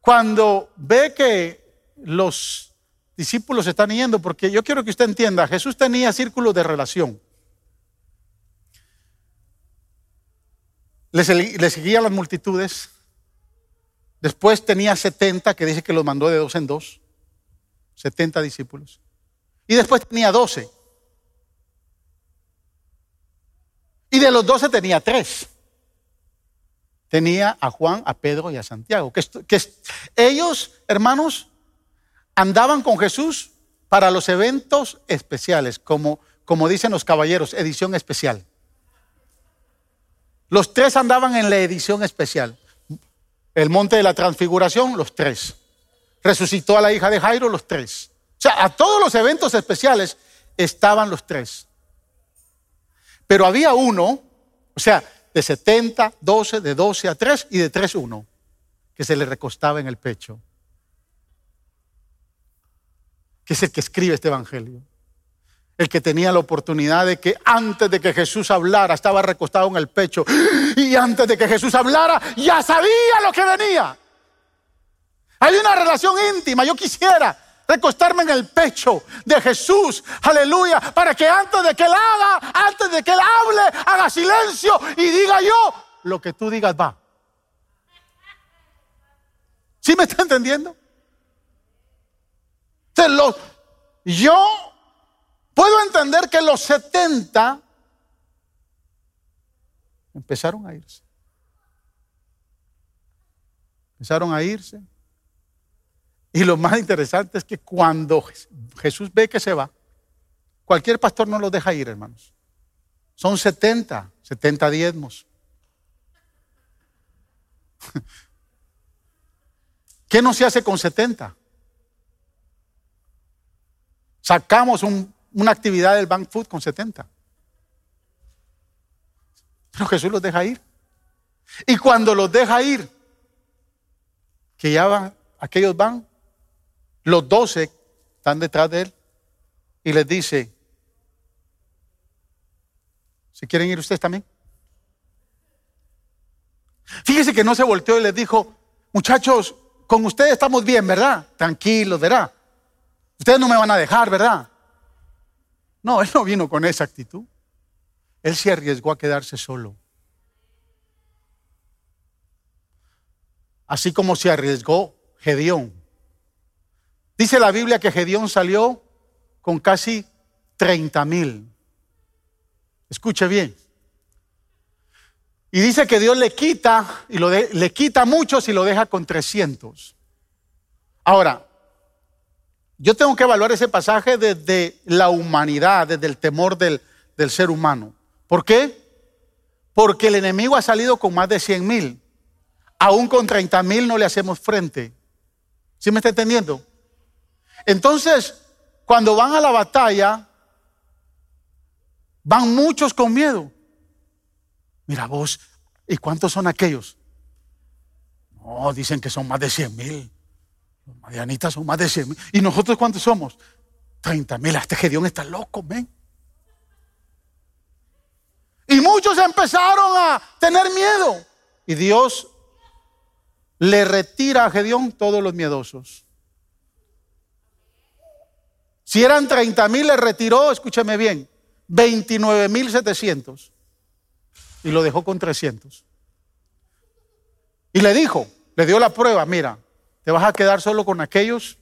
Speaker 2: cuando ve que los discípulos están yendo, porque yo quiero que usted entienda, Jesús tenía círculos de relación. Le, seguían las multitudes. Después tenía 70, que dice que los mandó de dos en dos. 70 discípulos. Y después tenía 12. Y de los 12 tenía tres. Tenía a Juan, a Pedro y a Santiago. Que, ellos, hermanos, andaban con Jesús para los eventos especiales, como, como dicen los caballeros, edición especial. Los tres andaban en la edición especial. El monte de la transfiguración, los tres. Resucitó a la hija de Jairo, los tres. O sea, a todos los eventos especiales estaban los tres. Pero había uno, o sea, de 70, 12, de 12 a 3 y de 3 1, que se le recostaba en el pecho. Que es el que escribe este evangelio el que tenía la oportunidad de que antes de que Jesús hablara estaba recostado en el pecho y antes de que Jesús hablara ya sabía lo que venía. Hay una relación íntima. Yo quisiera recostarme en el pecho de Jesús, aleluya, para que antes de que Él haga, antes de que Él hable, haga silencio y diga yo, lo que tú digas va. ¿Sí me está entendiendo? yo Puedo entender que los 70 empezaron a irse. Empezaron a irse. Y lo más interesante es que cuando Jesús ve que se va, cualquier pastor no los deja ir, hermanos. Son 70, 70 diezmos. ¿Qué no se hace con 70? Sacamos un una actividad del Bank Food con 70. Pero Jesús los deja ir. Y cuando los deja ir, que ya van, aquellos van, los doce están detrás de él y les dice, ¿se quieren ir ustedes también? Fíjese que no se volteó y les dijo, muchachos, con ustedes estamos bien, ¿verdad? Tranquilos, ¿verdad? Ustedes no me van a dejar, ¿verdad? No, él no vino con esa actitud. Él se arriesgó a quedarse solo. Así como se arriesgó Gedeón. Dice la Biblia que Gedeón salió con casi 30 mil. Escuche bien. Y dice que Dios le quita, y lo le quita muchos y lo deja con 300. Ahora, yo tengo que evaluar ese pasaje desde la humanidad, desde el temor del, ser humano. ¿Por qué? Porque el enemigo ha salido con más de 100 mil. Aún con 30 mil no le hacemos frente. ¿Sí me está entendiendo? Entonces, cuando van a la batalla, van muchos con miedo. Mira vos, ¿y cuántos son aquellos? No, dicen que son más de 100 mil. Los madianitas son más de 100 mil. ¿Y nosotros cuántos somos? 30 mil. Este Gedeón está loco, ven. Y muchos empezaron a tener miedo. Y Dios le retira a Gedeón todos los miedosos. Si eran 30 mil, le retiró, escúcheme bien, 29 mil 700. Y lo dejó con 300. Y le dijo, le dio la prueba, mira, te vas a quedar solo con aquellos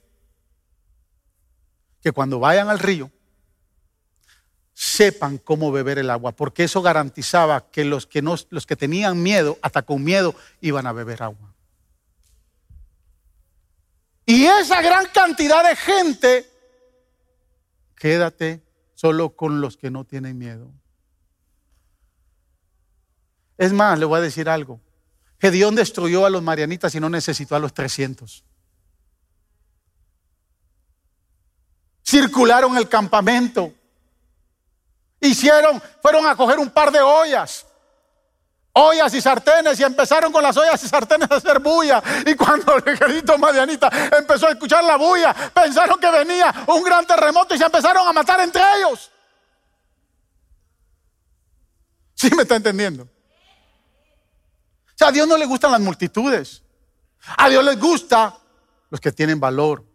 Speaker 2: que cuando vayan al río sepan cómo beber el agua, porque eso garantizaba que los que, no, los que tenían miedo, hasta con miedo, iban a beber agua. Y esa gran cantidad de gente, quédate solo con los que no tienen miedo. Es más, le voy a decir algo. Gedeón destruyó a los marianitas y no necesitó a los 300. Circularon el campamento. Hicieron, fueron a coger un par de ollas. Ollas y sartenes y empezaron con las ollas y sartenes a hacer bulla. Y cuando el ejército marianita empezó a escuchar la bulla, pensaron que venía un gran terremoto y se empezaron a matar entre ellos. ¿Sí me está entendiendo? sea, a Dios no le gustan las multitudes. A Dios les gusta los que tienen valor.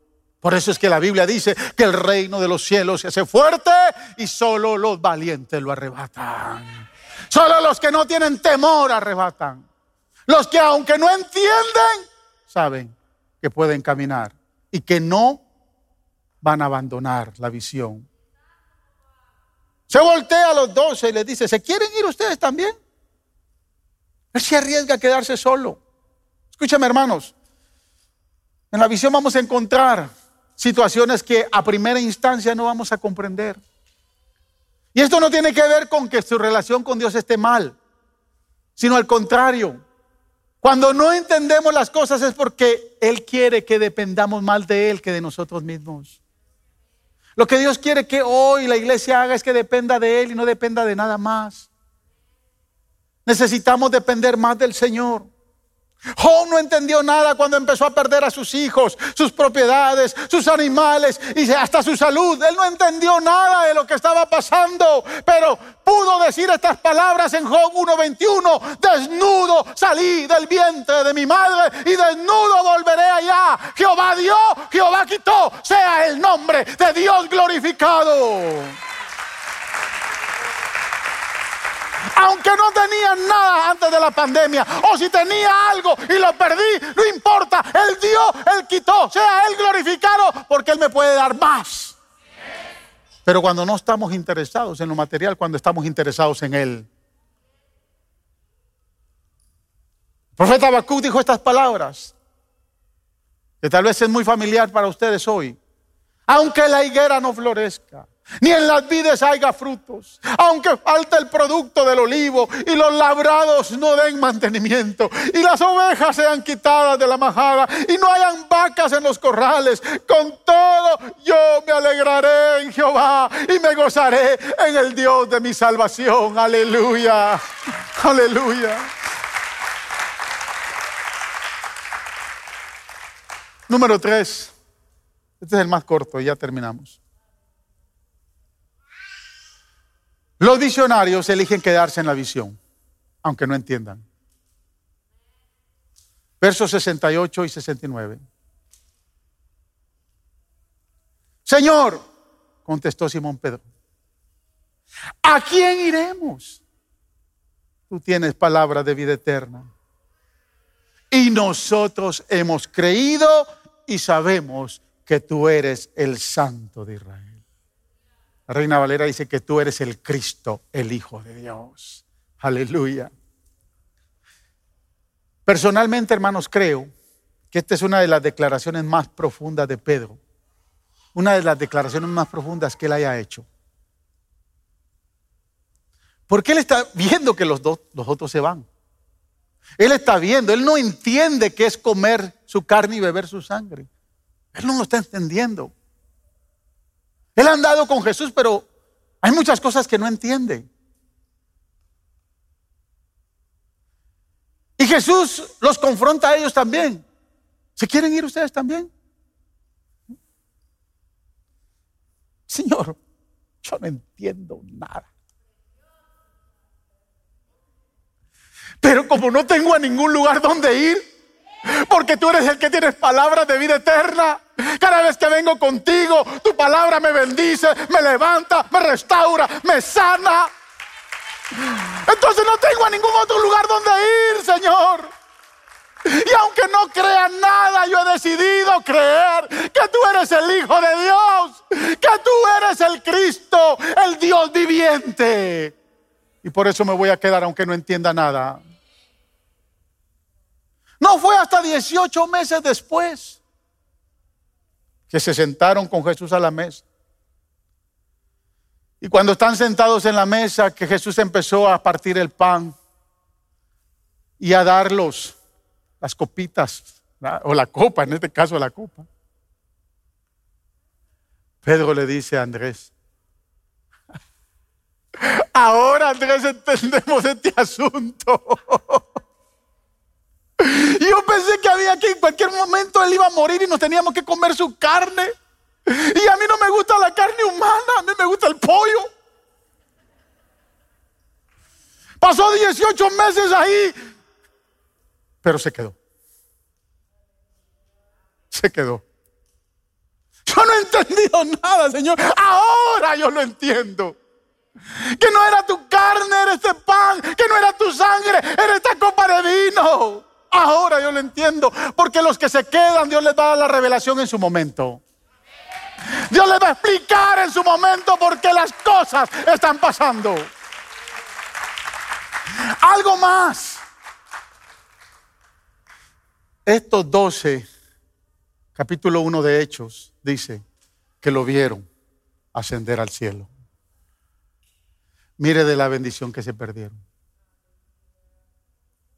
Speaker 2: Por eso es que la Biblia dice que el reino de los cielos se hace fuerte y solo los valientes lo arrebatan. Solo los que no tienen temor arrebatan. Los que aunque no entienden, saben que pueden caminar y que no van a abandonar la visión. Se voltea a los doce y les dice, ¿se quieren ir ustedes también? Él se arriesga a quedarse solo. Escúchame hermanos, en la visión vamos a encontrar situaciones que a primera instancia no vamos a comprender. Y esto no tiene que ver con que su relación con Dios esté mal, sino al contrario. Cuando no entendemos las cosas es porque Él quiere que dependamos más de Él que de nosotros mismos. Lo que Dios quiere que hoy la iglesia haga es que dependa de Él y no dependa de nada más. Necesitamos depender más del Señor. Job no entendió nada cuando empezó a perder a sus hijos, sus propiedades, sus animales y hasta su salud. Él no entendió nada de lo que estaba pasando, pero pudo decir estas palabras en Job 1:21, desnudo salí del vientre de mi madre y desnudo volveré allá. Jehová dio, Jehová quitó, sea el nombre de Dios glorificado. Aunque no tenía nada antes de la pandemia, o si tenía algo y lo perdí, no importa, Él dio, Él quitó, sea Él glorificado, porque Él me puede dar más. Pero cuando no estamos interesados en lo material, cuando estamos interesados en Él. El profeta Habacuc dijo estas palabras, que tal vez es muy familiar para ustedes hoy. Aunque la higuera no florezca, ni en las vides haya frutos, aunque falte el producto del olivo y los labrados no den mantenimiento y las ovejas sean quitadas de la majada y no hayan vacas en los corrales, con todo yo me alegraré en Jehová y me gozaré en el Dios de mi salvación. Aleluya, aleluya. Número tres, este es el más corto, y ya terminamos. Los visionarios eligen quedarse en la visión, aunque no entiendan. Versos 68 y 69. Señor, contestó Simón Pedro, ¿a quién iremos? Tú tienes palabra de vida eterna. Y nosotros hemos creído y sabemos que tú eres el Santo de Israel. La Reina Valera dice que tú eres el Cristo, el Hijo de Dios. Aleluya. Personalmente, hermanos, creo que esta es una de las declaraciones más profundas de Pedro. Una de las declaraciones más profundas que él haya hecho. Porque él está viendo que los, dos, los otros se van. Él está viendo, él no entiende qué es comer su carne y beber su sangre. Él no lo está entendiendo. Él ha andado con Jesús, pero hay muchas cosas que no entiende. Y Jesús los confronta a ellos también. ¿Se quieren ir ustedes también? Señor, yo no entiendo nada. Pero como no tengo a ningún lugar donde ir, porque tú eres el que tienes palabras de vida eterna. Cada vez que vengo contigo, tu palabra me bendice, me levanta, me restaura, me sana. Entonces no tengo a ningún otro lugar donde ir, Señor. Y aunque no crea nada, yo he decidido creer que tú eres el Hijo de Dios, que tú eres el Cristo, el Dios viviente. Y por eso me voy a quedar aunque no entienda nada. No fue hasta 18 meses después que se sentaron con Jesús a la mesa. Y cuando están sentados en la mesa, que Jesús empezó a partir el pan y a darlos las copitas, o la copa, en este caso la copa. Pedro le dice a Andrés, ahora Andrés entendemos este asunto. Pensé que había que en cualquier momento él iba a morir y nos teníamos que comer su carne. Y a mí no me gusta la carne humana, a mí me gusta el pollo. Pasó 18 meses ahí Pero se quedó. Se quedó. Yo no he entendido nada, Señor. Ahora yo lo entiendo. Que no era tu carne, era este pan. Que no era tu sangre, era esta copa de vino. Ahora yo lo entiendo. Porque los que se quedan, Dios les va a dar la revelación en su momento. Dios les va a explicar en su momento por qué las cosas están pasando. Algo más. Estos doce, capítulo 1 de Hechos, dice que lo vieron ascender al cielo. Mire de la bendición que se perdieron.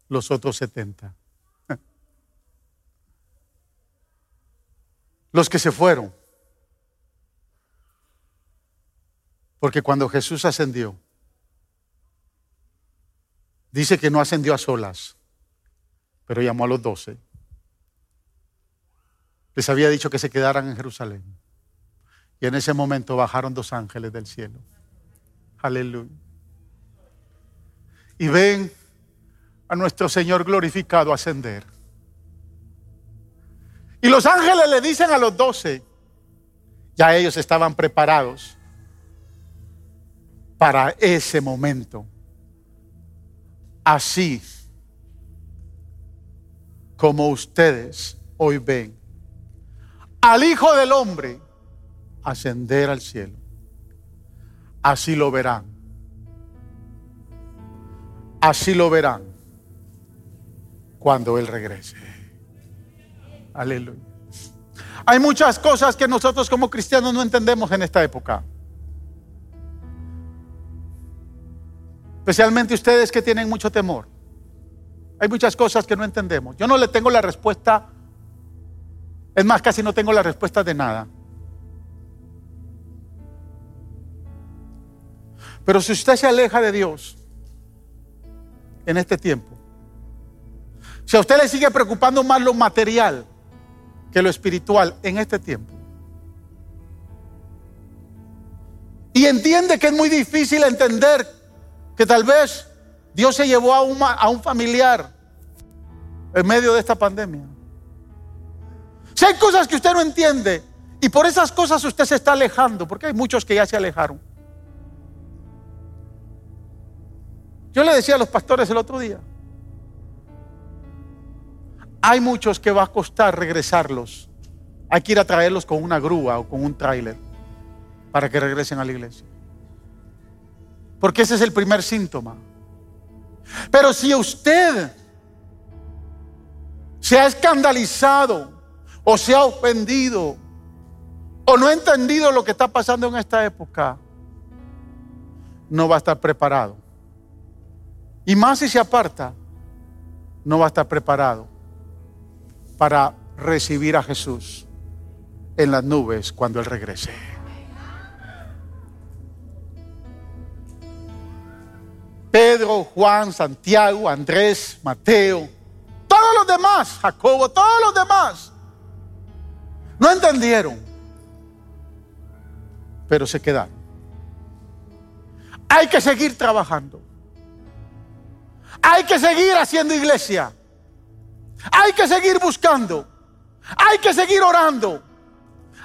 Speaker 2: Los otros 70. Los que se fueron. Porque cuando Jesús ascendió, dice que no ascendió a solas, pero llamó a los doce. Les había dicho que se quedaran en Jerusalén. Y en ese momento bajaron dos ángeles del cielo. Aleluya. Y ven a nuestro Señor glorificado ascender. Y los ángeles le dicen a los doce, ya ellos estaban preparados para ese momento. Así como ustedes hoy ven al Hijo del Hombre ascender al cielo. Así lo verán. Así lo verán cuando Él regrese. Aleluya. Hay muchas cosas que nosotros como cristianos no entendemos en esta época. Especialmente ustedes que tienen mucho temor. Hay muchas cosas que no entendemos. Yo no le tengo la respuesta es más, casi no tengo la respuesta de nada. Pero si usted se aleja de Dios en este tiempo, si a usted le sigue preocupando más lo material que lo espiritual en este tiempo, y entiende que es muy difícil entender que tal vez Dios se llevó a un, a un familiar en medio de esta pandemia. Si hay cosas que usted no entiende y por esas cosas usted se está alejando, porque hay muchos que ya se alejaron. Yo le decía a los pastores el otro día, hay muchos que va a costar regresarlos. Hay que ir a traerlos con una grúa o con un tráiler para que regresen a la iglesia. Porque ese es el primer síntoma. Pero si usted se ha escandalizado o se ha ofendido o no ha entendido lo que está pasando en esta época, no va a estar preparado. Y más si se aparta, no va a estar preparado para recibir a Jesús en las nubes cuando Él regrese. Pedro, Juan, Santiago, Andrés, Mateo, todos los demás, Jacobo, todos los demás no entendieron, pero se quedaron. Hay que seguir trabajando. Hay que seguir haciendo iglesia. Hay que seguir buscando. Hay que seguir orando.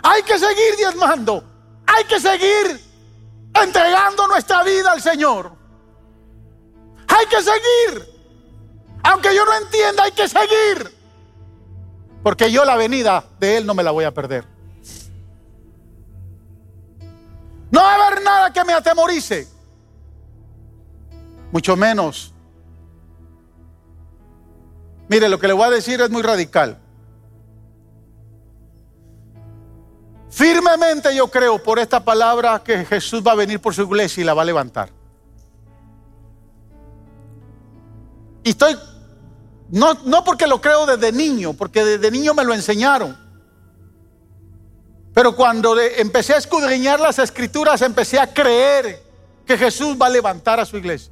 Speaker 2: Hay que seguir diezmando. Hay que seguir entregando nuestra vida al Señor. Hay que seguir. Aunque yo no entienda, hay que seguir. Porque yo la venida de Él no me la voy a perder. No va a haber nada que me atemorice. Mucho menos. Mire, lo que le voy a decir es muy radical. Firmemente yo creo por esta palabra que Jesús va a venir por su iglesia y la va a levantar. Y estoy no, porque lo creo desde niño, porque desde niño me lo enseñaron. Pero cuando empecé a escudriñar las escrituras, empecé a creer que Jesús va a levantar a su iglesia.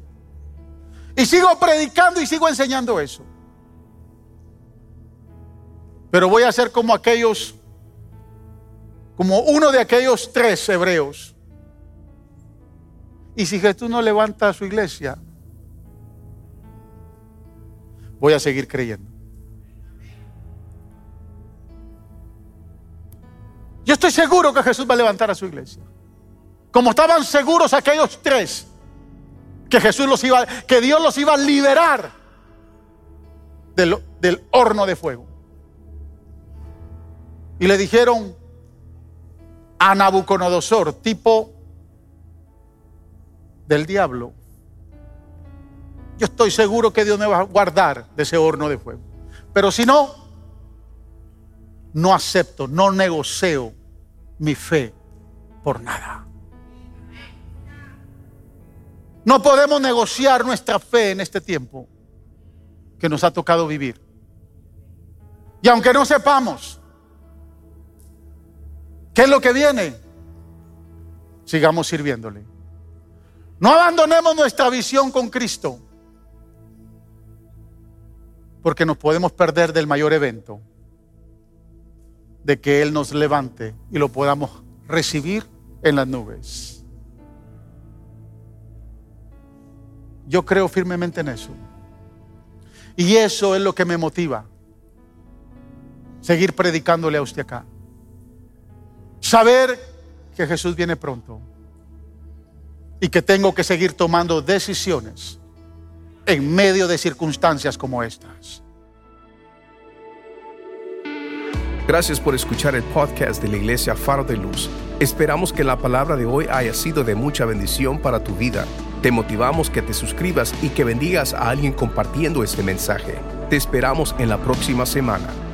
Speaker 2: Y sigo predicando y sigo enseñando eso. Pero voy a ser como aquellos, como uno de aquellos tres hebreos. Y si Jesús no levanta a su iglesia, voy a seguir creyendo. Yo estoy seguro que Jesús va a levantar a su iglesia. Como estaban seguros aquellos tres que Jesús los iba, que Dios los iba a liberar del, del horno de fuego. Y le dijeron a Nabucodonosor, tipo del diablo, yo estoy seguro que Dios me va a guardar de ese horno de fuego. Pero si no, no acepto, no negocio mi fe por nada. No podemos negociar nuestra fe en este tiempo que nos ha tocado vivir. Y aunque no sepamos qué es lo que viene, sigamos sirviéndole. No abandonemos nuestra visión con Cristo, porque nos podemos perder del mayor evento, de que Él nos levante y lo podamos recibir en las nubes. Yo creo firmemente en eso. Y eso es lo que me motiva. Seguir predicándole a usted acá. Saber que Jesús viene pronto. Y que tengo que seguir tomando decisiones en medio de circunstancias como estas.
Speaker 1: Gracias por escuchar el podcast de la Iglesia Faro de Luz. Esperamos que la palabra de hoy haya sido de mucha bendición para tu vida. Te motivamos que te suscribas y que bendigas a alguien compartiendo este mensaje. Te esperamos en la próxima semana.